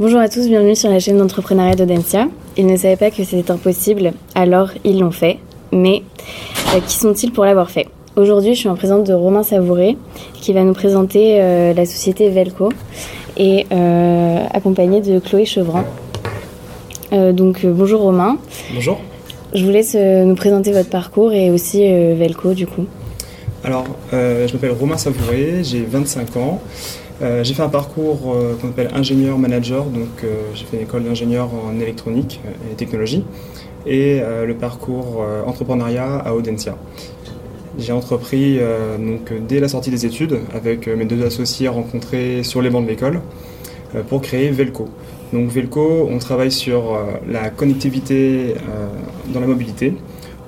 Bonjour à tous, bienvenue sur la chaîne d'entrepreneuriat d'Audencia. Ils ne savaient pas que c'était impossible, alors ils l'ont fait. Mais euh, qui sont-ils pour l'avoir fait? Aujourd'hui, je suis en présence de Romain Savouré qui va nous présenter euh, la société Velco et euh, accompagné de Chloé Chevran. Donc bonjour Romain. Bonjour. Je vous laisse nous présenter votre parcours et aussi Velco du coup. Alors, je m'appelle Romain Savouré, j'ai 25 ans. Euh, j'ai fait un parcours euh, qu'on appelle ingénieur-manager, donc euh, j'ai fait une école d'ingénieur en électronique et technologie, et le parcours entrepreneuriat à Audencia. J'ai entrepris donc, dès la sortie des études avec mes deux associés rencontrés sur les bancs de l'école pour créer Velco. Donc Velco, on travaille sur la connectivité dans la mobilité.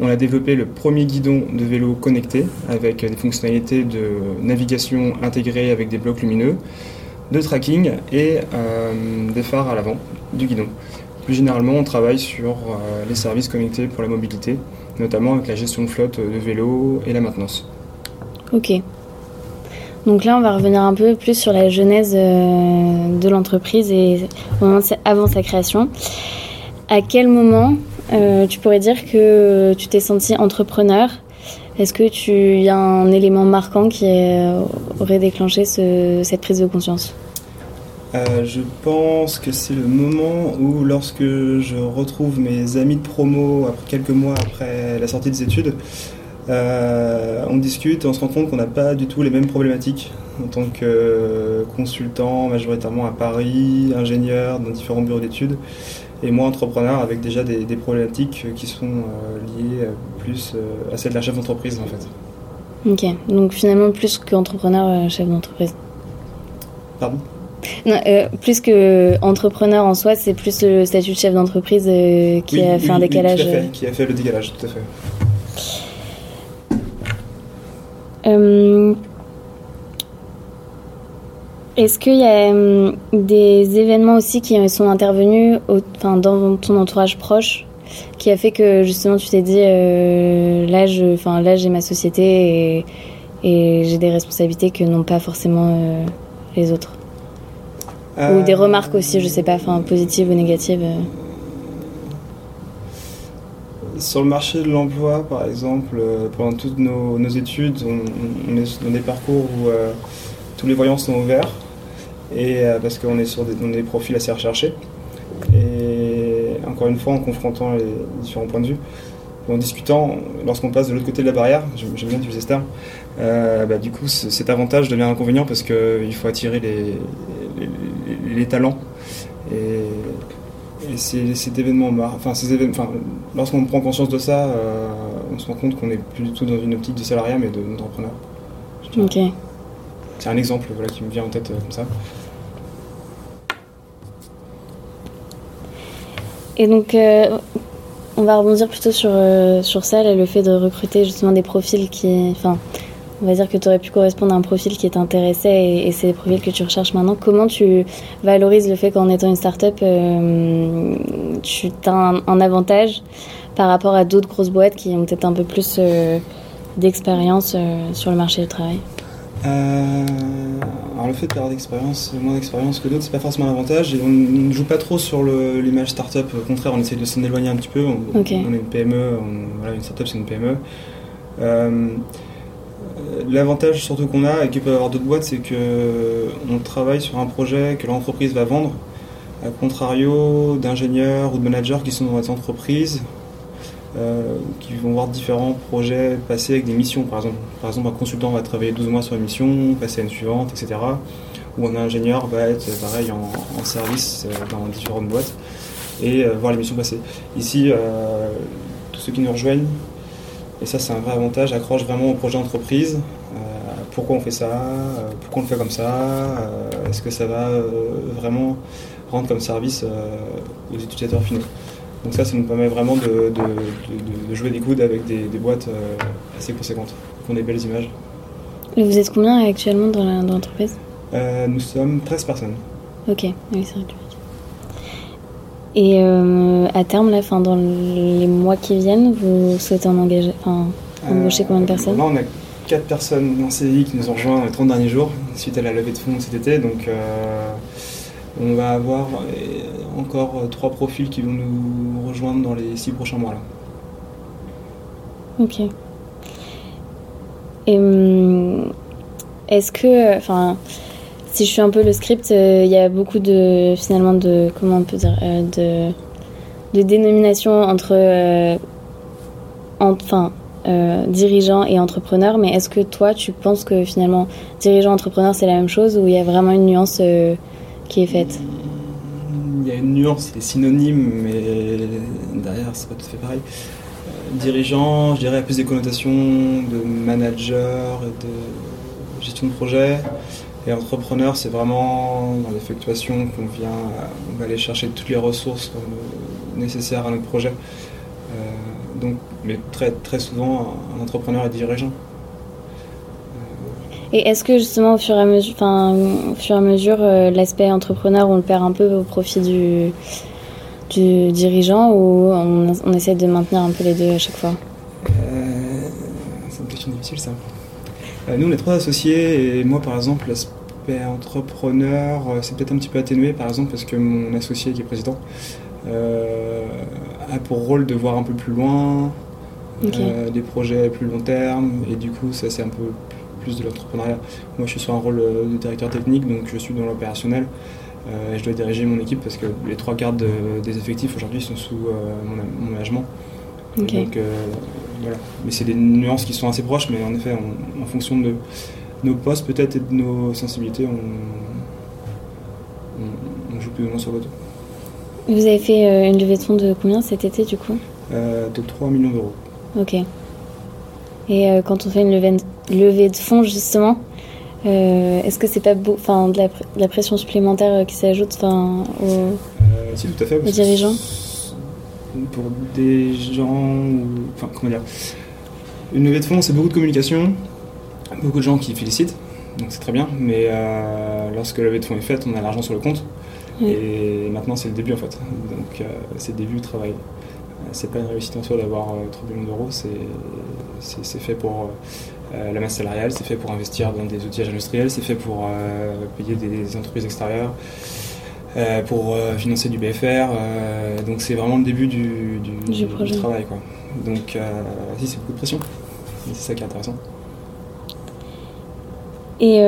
On a développé le premier guidon de vélo connecté avec des fonctionnalités de navigation intégrées avec des blocs lumineux, de tracking et euh, des phares à l'avant du guidon. Plus généralement, on travaille sur euh, les services connectés pour la mobilité, notamment avec la gestion de flotte de vélos et la maintenance. Ok. Donc là, on va revenir un peu plus sur la genèse euh, de l'entreprise et avant sa création. À quel moment euh, tu pourrais dire que tu t'es senti entrepreneur. Est-ce que tu y a un élément marquant qui aurait déclenché cette prise de conscience? Euh, je pense que c'est le moment où, lorsque je retrouve mes amis de promo après quelques mois après la sortie des études, euh, on discute et on se rend compte qu'on n'a pas du tout les mêmes problématiques. En tant que consultant, majoritairement à Paris, ingénieur dans différents bureaux d'études et moi entrepreneur avec déjà des, problématiques qui sont euh, liées euh, plus euh, à celle d'un chef d'entreprise en fait. Ok, donc finalement plus qu'entrepreneur, chef d'entreprise. Pardon? Non, plus que entrepreneur en soi, c'est plus le statut de chef d'entreprise qui a fait un décalage. Oui, fait, qui a fait le décalage, tout à fait. Est-ce qu'il y a hum, des événements aussi qui sont intervenus dans ton entourage proche qui a fait que justement tu t'es dit euh, là, j'ai ma société et, j'ai des responsabilités que n'ont pas forcément euh, les autres? Ou des euh, remarques aussi, je sais pas, positives ou négatives sur le marché de l'emploi, par exemple, pendant toutes nos, études, on, est dans des parcours où tous les voyants sont ouverts et euh, parce qu'on est sur des, profils assez recherchés. Et encore une fois, en confrontant les différents points de vue, en discutant, lorsqu'on passe de l'autre côté de la barrière, j'aime bien utiliser ce terme, euh, bah, du coup cet avantage devient inconvénient parce qu'il faut attirer les, les, talents. Et, et cet événement, enfin, ces événements, lorsqu'on prend conscience de ça, euh, on se rend compte qu'on n'est plus du tout dans une optique de salariat mais d'entrepreneur. Ok. C'est un exemple voilà, qui me vient en tête comme ça. Et donc, euh, on va rebondir plutôt sur, euh, sur ça, le fait de recruter justement des profils qui. Enfin, on va dire que tu aurais pu correspondre à un profil qui t'intéressait et, c'est des profils que tu recherches maintenant. Comment tu valorises le fait qu'en étant une start-up, euh, tu as un, avantage par rapport à d'autres grosses boîtes qui ont peut-être un peu plus d'expérience sur le marché du travail? Euh, alors le fait de d'expérience, moins d'expérience que d'autres, c'est pas forcément un avantage. Et on ne joue pas trop sur l'image startup. Au contraire, on essaie de s'en éloigner un petit peu. On, est une PME. voilà, une startup, c'est une PME. Euh, l'avantage surtout qu'on a et qu'il peut y avoir d'autres boîtes, c'est que on travaille sur un projet que l'entreprise va vendre, à contrario d'ingénieurs ou de managers qui sont dans les entreprises euh, qui vont voir différents projets passer avec des missions. Par exemple, par exemple, un consultant va travailler 12 mois sur une mission, passer à une suivante, etc. Ou un ingénieur va être pareil en, service euh, dans différentes boîtes et euh, voir les missions passer. Ici, tous ceux qui nous rejoignent, et ça c'est un vrai avantage, accrochent vraiment au projet d'entreprise. pourquoi on fait ça? Pourquoi on le fait comme ça? Est-ce que ça va vraiment rendre comme service aux utilisateurs finaux? Donc ça, ça nous permet vraiment de, jouer des coudes avec des, boîtes euh, assez conséquentes, qui ont des belles images. Et vous êtes combien actuellement dans l'entreprise? Euh, Nous sommes 13 personnes. Ok, oui, c'est vrai. Et euh, à terme, là, dans les mois qui viennent, vous souhaitez en engager, embaucher combien de personnes? Là, on a 4 personnes en CDI qui nous ont rejoints dans les 30 derniers jours, suite à la levée de fonds cet été. Donc, On va avoir encore trois profils qui vont nous rejoindre dans les six prochains mois. Là. Ok. Hum, est-ce que, enfin, si je suis un peu le script, il y a beaucoup de, finalement, de, comment on peut dire, de, de dénomination entre, enfin, euh, dirigeant et entrepreneur, mais est-ce que toi, tu penses que finalement, dirigeant-entrepreneur, c'est la même chose ou il y a vraiment une nuance euh, est faite Il y a une nuance, c'est synonyme, mais derrière, c'est pas tout à fait pareil. Euh, dirigeant, je dirais, plus des connotations de manager de gestion de projet. Et entrepreneur, c'est vraiment dans l'effectuation qu'on vient, va aller chercher toutes les ressources nécessaires à notre projet donc, mais très, très souvent, un entrepreneur est dirigeant. Et est-ce que justement, au fur et à mesure, au fur et à mesure euh, l'aspect entrepreneur, on le perd un peu au profit du, du dirigeant ou on, essaie de maintenir un peu les deux à chaque fois? Euh, C'est une question difficile ça. Euh, nous, on est trois associés et moi, par exemple, l'aspect entrepreneur, c'est peut-être un petit peu atténué, par exemple, parce que mon associé qui est président a pour rôle de voir un peu plus loin, euh, des projets plus long terme, et du coup, ça c'est un peu plus de l'entrepreneuriat. Moi, je suis sur un rôle euh, de directeur technique, donc je suis dans l'opérationnel. Euh, et je dois diriger mon équipe parce que les trois quarts des effectifs aujourd'hui sont sous mon, management. Donc voilà. Mais c'est des nuances qui sont assez proches, mais en effet, en fonction de nos postes peut-être et de nos sensibilités, on, joue plus ou moins sur l'auto. Vous avez fait euh, une levée de fonds de combien cet été du coup? Euh, De 3 millions d'euros. Ok. Et euh, quand on fait une levée de, fonds justement, est-ce que c'est pas enfin, de, la pression supplémentaire qui s'ajoute enfin, aux, si, tout à fait, dirigeants Pour des gens, enfin comment dire, une levée de fonds c'est beaucoup de communication, beaucoup de gens qui félicitent, donc c'est très bien, mais lorsque la levée de fonds est faite, on a l'argent sur le compte. Et maintenant, c'est le début en fait. Donc, euh, c'est le début du travail. Euh, c'est pas une réussite en soi d'avoir 3 euh, millions d'euros, c'est fait pour la masse salariale, c'est fait pour investir dans des outils industriels, c'est fait pour payer des, entreprises extérieures. pour financer du BFR. donc c'est vraiment le début du, du, travail. Quoi. Donc si c'est beaucoup de pression. C'est ça qui est intéressant. Et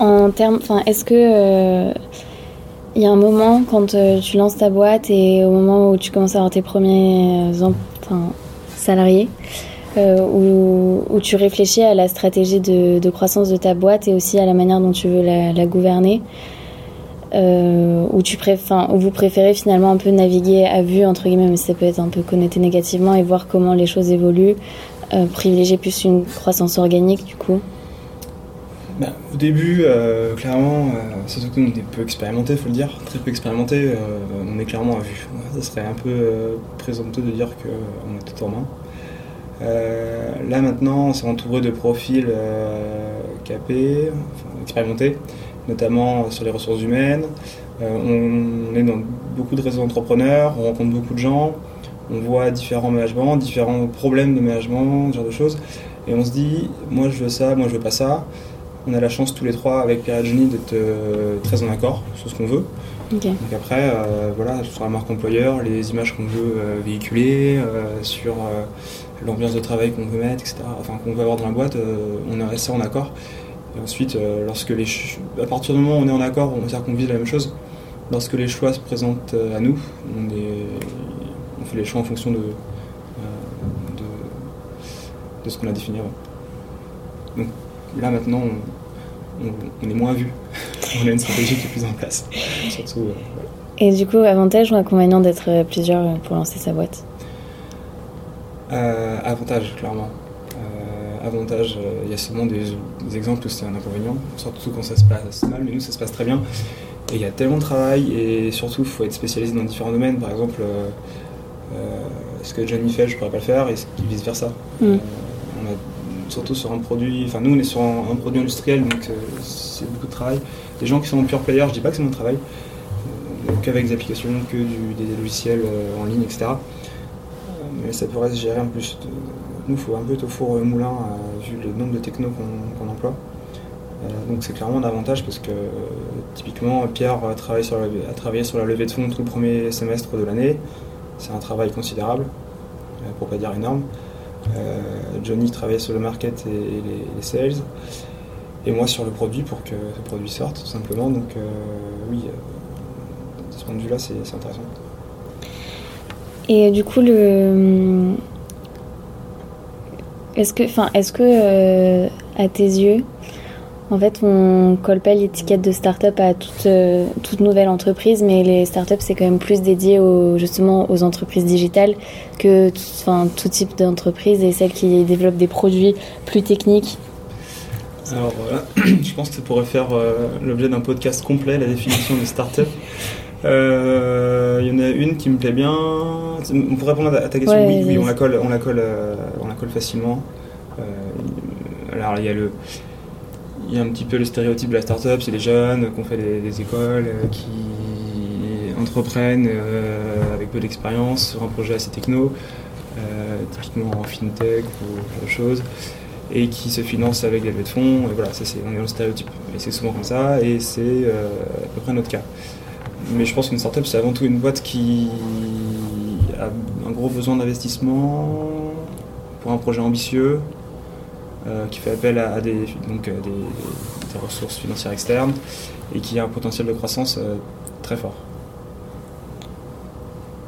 en termes, enfin, est-ce que il y a un moment quand euh, tu lances ta boîte et au moment où tu commences à avoir tes premiers euh, salariés, euh, où, tu réfléchis à la stratégie de, croissance de ta boîte et aussi à la manière dont tu veux la, gouverner, où, tu où vous préférez finalement un peu naviguer à vue, entre guillemets, mais ça peut être un peu connoté négativement, et voir comment les choses évoluent, privilégier plus une croissance organique du coup bah, au début, euh, clairement, euh, surtout qu'on est peu expérimenté, il faut le dire, très peu expérimenté, euh, on est clairement à vue. Ça serait un peu présomptueux de dire qu'on est tout en main. là maintenant, on s'est entouré de profils capés, expérimentés, notamment sur les ressources humaines. on est dans beaucoup de réseaux d'entrepreneurs, on rencontre beaucoup de gens, on voit différents managements, différents problèmes de management, ce genre de choses. Et on se dit, moi je veux ça, moi je veux pas ça. On a la chance tous les trois avec Jenny d'être euh, très en accord sur ce qu'on veut. Donc après, euh, voilà, sur la marque employeur, les images qu'on veut euh, véhiculer, sur l'ambiance de travail qu'on veut mettre, etc. Enfin, qu'on veut avoir dans la boîte, on est resté en accord. Et ensuite, lorsque les à partir du moment où on est en accord, on sait qu'on vise la même chose. Lorsque les choix se présentent à nous, on, on fait les choix en fonction de, de, ce qu'on a défini Donc Là maintenant, on, est moins vu. on a une stratégie qui est plus en place. Euh, Et du coup, avantage ou inconvénient d'être euh, plusieurs pour lancer sa boîte? Euh, Avantage, clairement. avantage, il y a souvent des, exemples où c'est un inconvénient, surtout quand ça se passe mal, mais nous ça se passe très bien. Et il y a tellement de travail et surtout il faut être spécialisé dans différents domaines. Par exemple, ce que Johnny fait, je ne pourrais pas le faire et vice versa. Mm surtout sur un produit. Enfin, nous, on est sur un, produit industriel, donc euh, c'est beaucoup de travail. Les gens qui sont en pure player, je dis pas que c'est mon travail, euh, qu'avec des applications, que des logiciels euh, en ligne, etc. mais ça pourrait se gérer en plus. nous, il faut un peu être au four moulin, vu le nombre de technos qu'on emploie. donc c'est clairement un avantage parce que typiquement Pierre a travaillé, sur la, sur la levée de fonds tout le premier semestre de l'année. C'est un travail considérable, pour pas dire énorme. Johnny travaillait sur le market et les, sales et moi sur le produit pour que ce produit sorte tout simplement. Donc oui, de ce point de vue-là, c'est intéressant. Et du coup, le est-ce que, euh, à tes yeux, en fait, on colle pas l'étiquette de start-up à toute, euh, toute nouvelle entreprise, mais les start-up c'est quand même plus dédié aux, justement aux entreprises digitales que enfin, tout type d'entreprise et celles qui développent des produits plus techniques. Alors, je pense que ça pourrait faire euh, l'objet d'un podcast complet, la définition de start-up. Il y en a une qui me plaît bien, pour répondre à ta question, oui, oui, on la colle, on la colle, euh, on la colle facilement. Euh, alors il y a le, il y a un petit peu le stéréotype de la start-up, c'est les jeunes qui ont fait des, écoles, euh, qui entreprennent avec peu d'expérience sur un projet assez techno, typiquement en fintech ou autre chose, et qui se financent avec des levées de fonds. Et voilà, ça c'est, on est dans le stéréotype. Et c'est souvent comme ça, et c'est à peu près notre cas. Mais je pense qu'une startup, c'est avant tout une boîte qui a un gros besoin d'investissement pour un projet ambitieux, euh, qui fait appel à, des, donc, des, ressources financières externes et qui a un potentiel de croissance euh, très fort.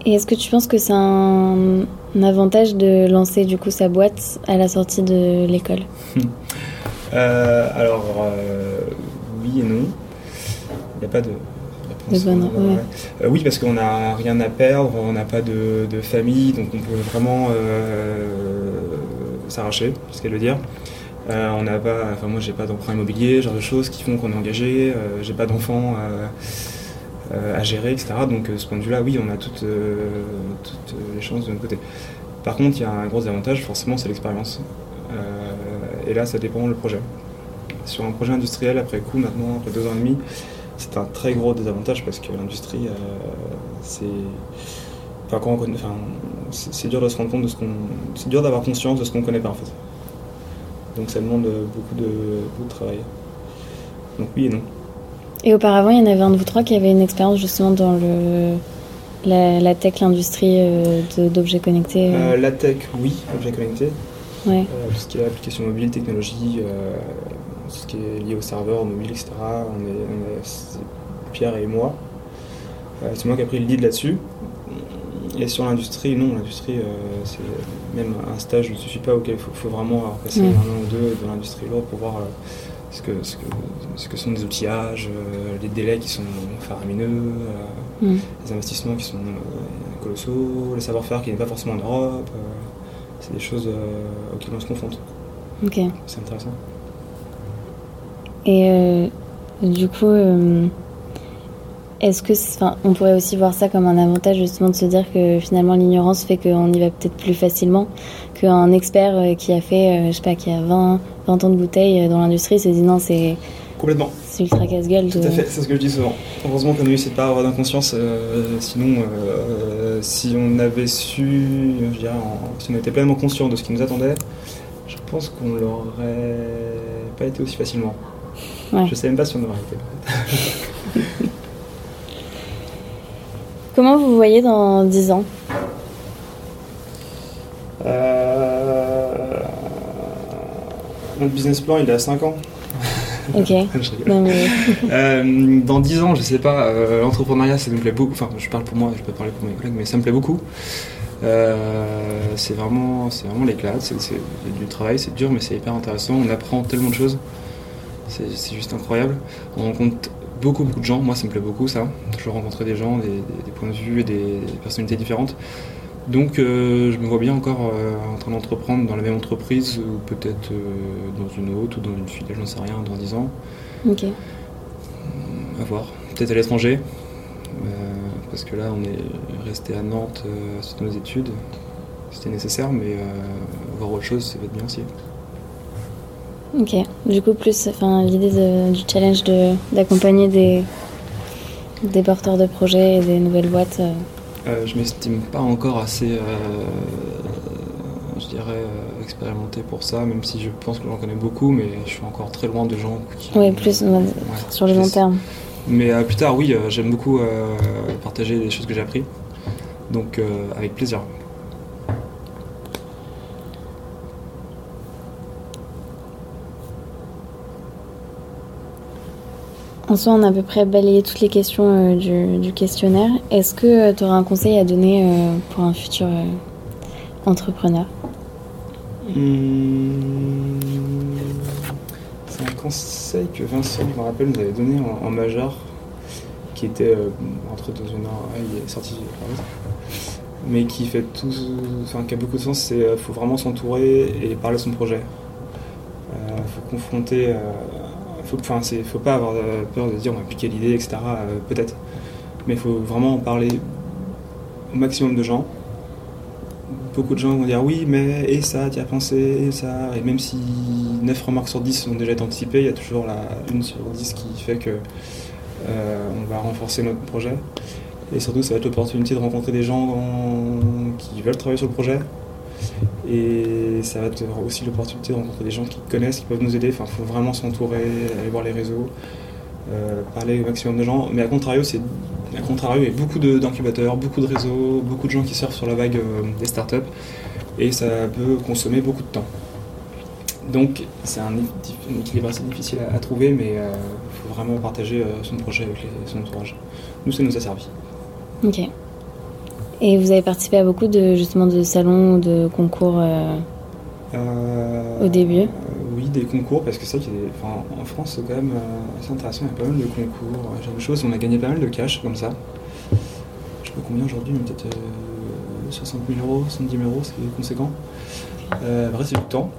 Et est-ce que tu penses que c'est un, avantage de lancer du coup sa boîte à la sortie de l'école? Euh, Alors oui et non. Il n'y a pas de euh, oui, parce qu'on n'a rien à perdre, on n'a pas de, famille, donc on peut vraiment euh, s'arracher, ce qu'elle veut dire. Euh, on n'a pas, enfin moi j'ai pas d'emprunt immobilier, genre de choses qui font qu'on est engagé. j'ai pas d'enfants à gérer, etc. Donc de ce point de vue-là, oui, on a toutes, les chances de notre côté. Par contre, il y a un gros avantage, forcément, c'est l'expérience. et là, ça dépend le projet. Sur un projet industriel, après coup, maintenant, après deux ans et demi, c'est un très gros désavantage parce que l'industrie, euh, c'est. Enfin, quand c'est dur de se rendre compte de ce qu'on. C'est dur d'avoir conscience de ce qu'on connaît pas en fait. Donc ça demande beaucoup de, beaucoup de travail. Donc oui et non. Et auparavant, il y en avait un de vous trois qui avait une expérience justement dans le, la, tech, l'industrie euh, d'objets connectés euh. La tech, oui, objets connectés. Ouais. tout ce qui est application mobile, technologie, ce qui est lié au serveur, mobile, etc. On est, Pierre et moi. Euh, c'est moi qui ai pris le lead là-dessus. Et sur l'industrie, non, l'industrie, euh, c'est même un stage ne suffit pas auquel il faut, vraiment passer un an ou deux dans l'industrie lourde pour voir euh, ce, que, ce, que, ce, que, sont des outillages, les délais qui sont faramineux, les investissements qui sont colossaux, le savoir-faire qui n'est pas forcément en Europe. c'est des choses auxquelles on se confronte. C'est intéressant. Et euh, du coup, euh, est-ce que, enfin, on pourrait aussi voir ça comme un avantage justement de se dire que finalement l'ignorance fait qu'on y va peut-être plus facilement qu'un expert euh, qui a fait, je sais pas, qui a 20, 20 ans de bouteille dans l'industrie se dit non, c'est complètement. C'est ultra casse-gueule. Tout à fait, c'est ce que je dis souvent. Heureusement qu'on a eu cette part d'inconscience. sinon, si on avait su, je dirais, si on était pleinement conscient de ce qui nous attendait, je pense qu'on l'aurait pas été aussi facilement. Je Je sais même pas si on aurait été. Comment vous voyez dans 10 ans euh... Notre business plan, il est à 5 ans. Ok. Euh, dans 10 ans, je sais pas, euh, l'entrepreneuriat, ça me plaît beaucoup. Enfin, je parle pour moi, je peux parler pour mes collègues, mais ça me plaît beaucoup. C'est vraiment, c'est vraiment l'éclat. C'est du travail, c'est dur, mais c'est hyper intéressant. On apprend tellement de choses. C'est juste incroyable. On rencontre beaucoup, beaucoup de gens. Moi, ça me plaît beaucoup, ça. Toujours rencontrer des gens, des, points de vue et des, personnalités différentes. Donc, euh, je me vois bien encore euh, en train d'entreprendre dans la même entreprise ou peut-être euh, dans une autre ou dans une filiale, j'en sais rien, dans 10 ans. Ok. À voir. Peut-être à l'étranger. parce que là, on est resté à Nantes à nos études. C'était nécessaire, mais voir autre chose, ça va être bien aussi. Ok, du coup, plus enfin, l'idée du challenge d'accompagner des, des porteurs de projets et des nouvelles boîtes. Euh. Euh, je m'estime pas encore assez euh, je dirais, expérimentés pour ça, même si je pense que j'en connais beaucoup, mais je suis encore très loin de gens qui. Oui, plus sur le long terme. Mais plus tard, oui, j'aime beaucoup partager les choses que j'ai appris. Donc, avec plaisir. En soi, on a à peu près balayé toutes les questions euh, du, questionnaire. Est-ce que euh, tu aurais un conseil à donner euh, pour un futur entrepreneur? Hmm. C'est un conseil que Vincent, je me rappelle, nous avait donné en, major, qui était entre deux ans, il est sorti mais qui fait tout, enfin qui a beaucoup de sens, c'est faut vraiment s'entourer et parler de son projet. Il faut confronter faut, enfin, faut pas avoir peur de dire on va appliquer l'idée, etc. Euh, peut-être. Mais il faut vraiment en parler au maximum de gens. Beaucoup de gens vont dire oui, mais et ça, tu as pensé, et ça. Et même si 9 remarques sur 10 ont déjà anticipées, il y a toujours la 1 sur 10 qui fait que euh, on va renforcer notre projet. Et surtout, ça va être l'opportunité de rencontrer des gens qui veulent travailler sur le projet, et ça va être aussi l'opportunité de rencontrer des gens qui connaissent, qui peuvent nous aider. Enfin, il faut vraiment s'entourer, aller voir les réseaux, euh, parler au maximum de gens. Mais à contrario, c'est à contrario, il y a beaucoup d'incubateurs, beaucoup de réseaux, beaucoup de gens qui surfent sur la vague euh, des startups. Et ça peut consommer beaucoup de temps. Donc c'est un, équilibre assez difficile à, trouver, mais il euh, faut vraiment partager son projet avec son entourage. Nous, ça nous a servi. Ok. Et vous avez participé à beaucoup de justement de salons ou de concours euh, euh, au début Oui, des concours, parce que c'est vrai qu'en France, c'est quand même euh, assez intéressant. Il y a pas mal de concours, genre de choses. On a gagné pas mal de cash comme ça. Je sais pas combien aujourd'hui, mais peut-être 60 000 euros, 70 000 euros, c'est conséquent. après, c'est du temps.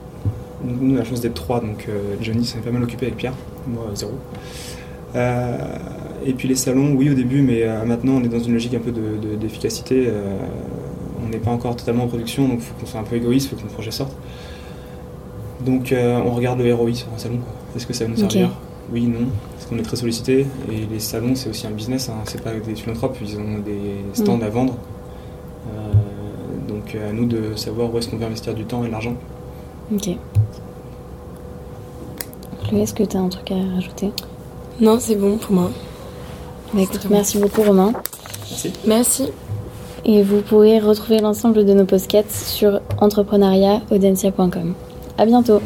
nous, on a la chance d'être trois, donc Johnny s'est pas mal occupé avec Pierre, moi zéro. Et puis les salons, oui au début, mais euh, maintenant on est dans une logique un peu d'efficacité. Euh, on n'est pas encore totalement en production, donc il faut qu'on soit un peu égoïste, il faut que notre projet sorte. Donc euh, on regarde le ROI sur un salon. Est-ce que ça va nous servir? Oui, non. Parce qu'on est très sollicité. Et les salons, c'est aussi un business. Hein. C'est pas des philanthropes, ils ont des stands mm. à vendre. donc à nous de savoir où est-ce qu'on veut investir du temps et de l'argent. Ok. est-ce que tu as un truc à rajouter? Non, c'est bon pour moi. Bah, merci beaucoup Romain. Merci. Merci. Et vous pourrez retrouver l'ensemble de nos podcasts sur entrepreneuriat-audencia.com. À bientôt.